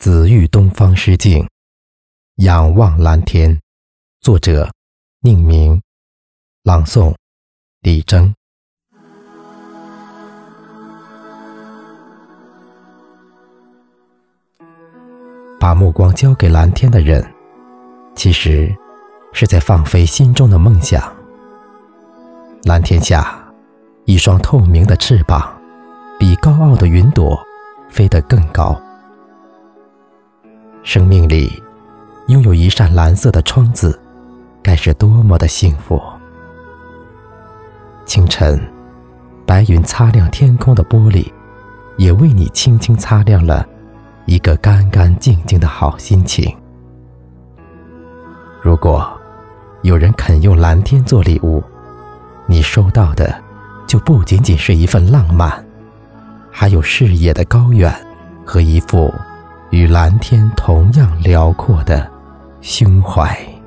紫玉东方诗境，仰望蓝天。作者：宁明，朗诵：李征。把目光交给蓝天的人，其实是在放飞心中的梦想。蓝天下，一双透明的翅膀，比高傲的云朵飞得更高。生命里，拥有一扇蓝色的窗子，该是多么的幸福！清晨，白云擦亮天空的玻璃，也为你轻轻擦亮了一个干干净净的好心情。如果有人肯用蓝天做礼物，你收到的就不仅仅是一份浪漫，还有视野的高远和一副。与蓝天同样辽阔的胸怀。